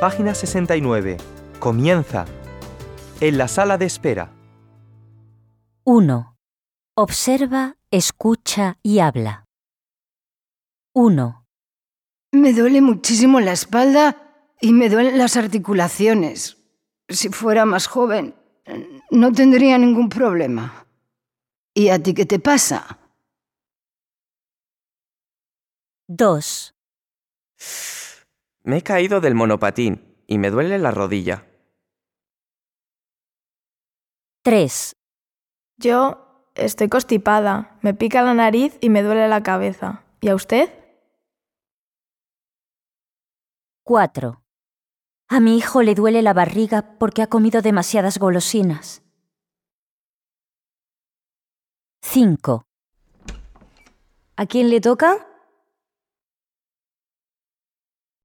Página 69. Comienza. En la sala de espera. 1. Observa, escucha y habla. 1, Me duele muchísimo la espalda y me duelen las articulaciones. Si fuera más joven, no tendría ningún problema. ¿Y a ti qué te pasa? 2, Me he caído del monopatín y me duele la rodilla. 3, Yo estoy constipada, me pica la nariz y me duele la cabeza. ¿Y a usted? 4. A mi hijo le duele la barriga porque ha comido demasiadas golosinas. 5. ¿A quién le toca?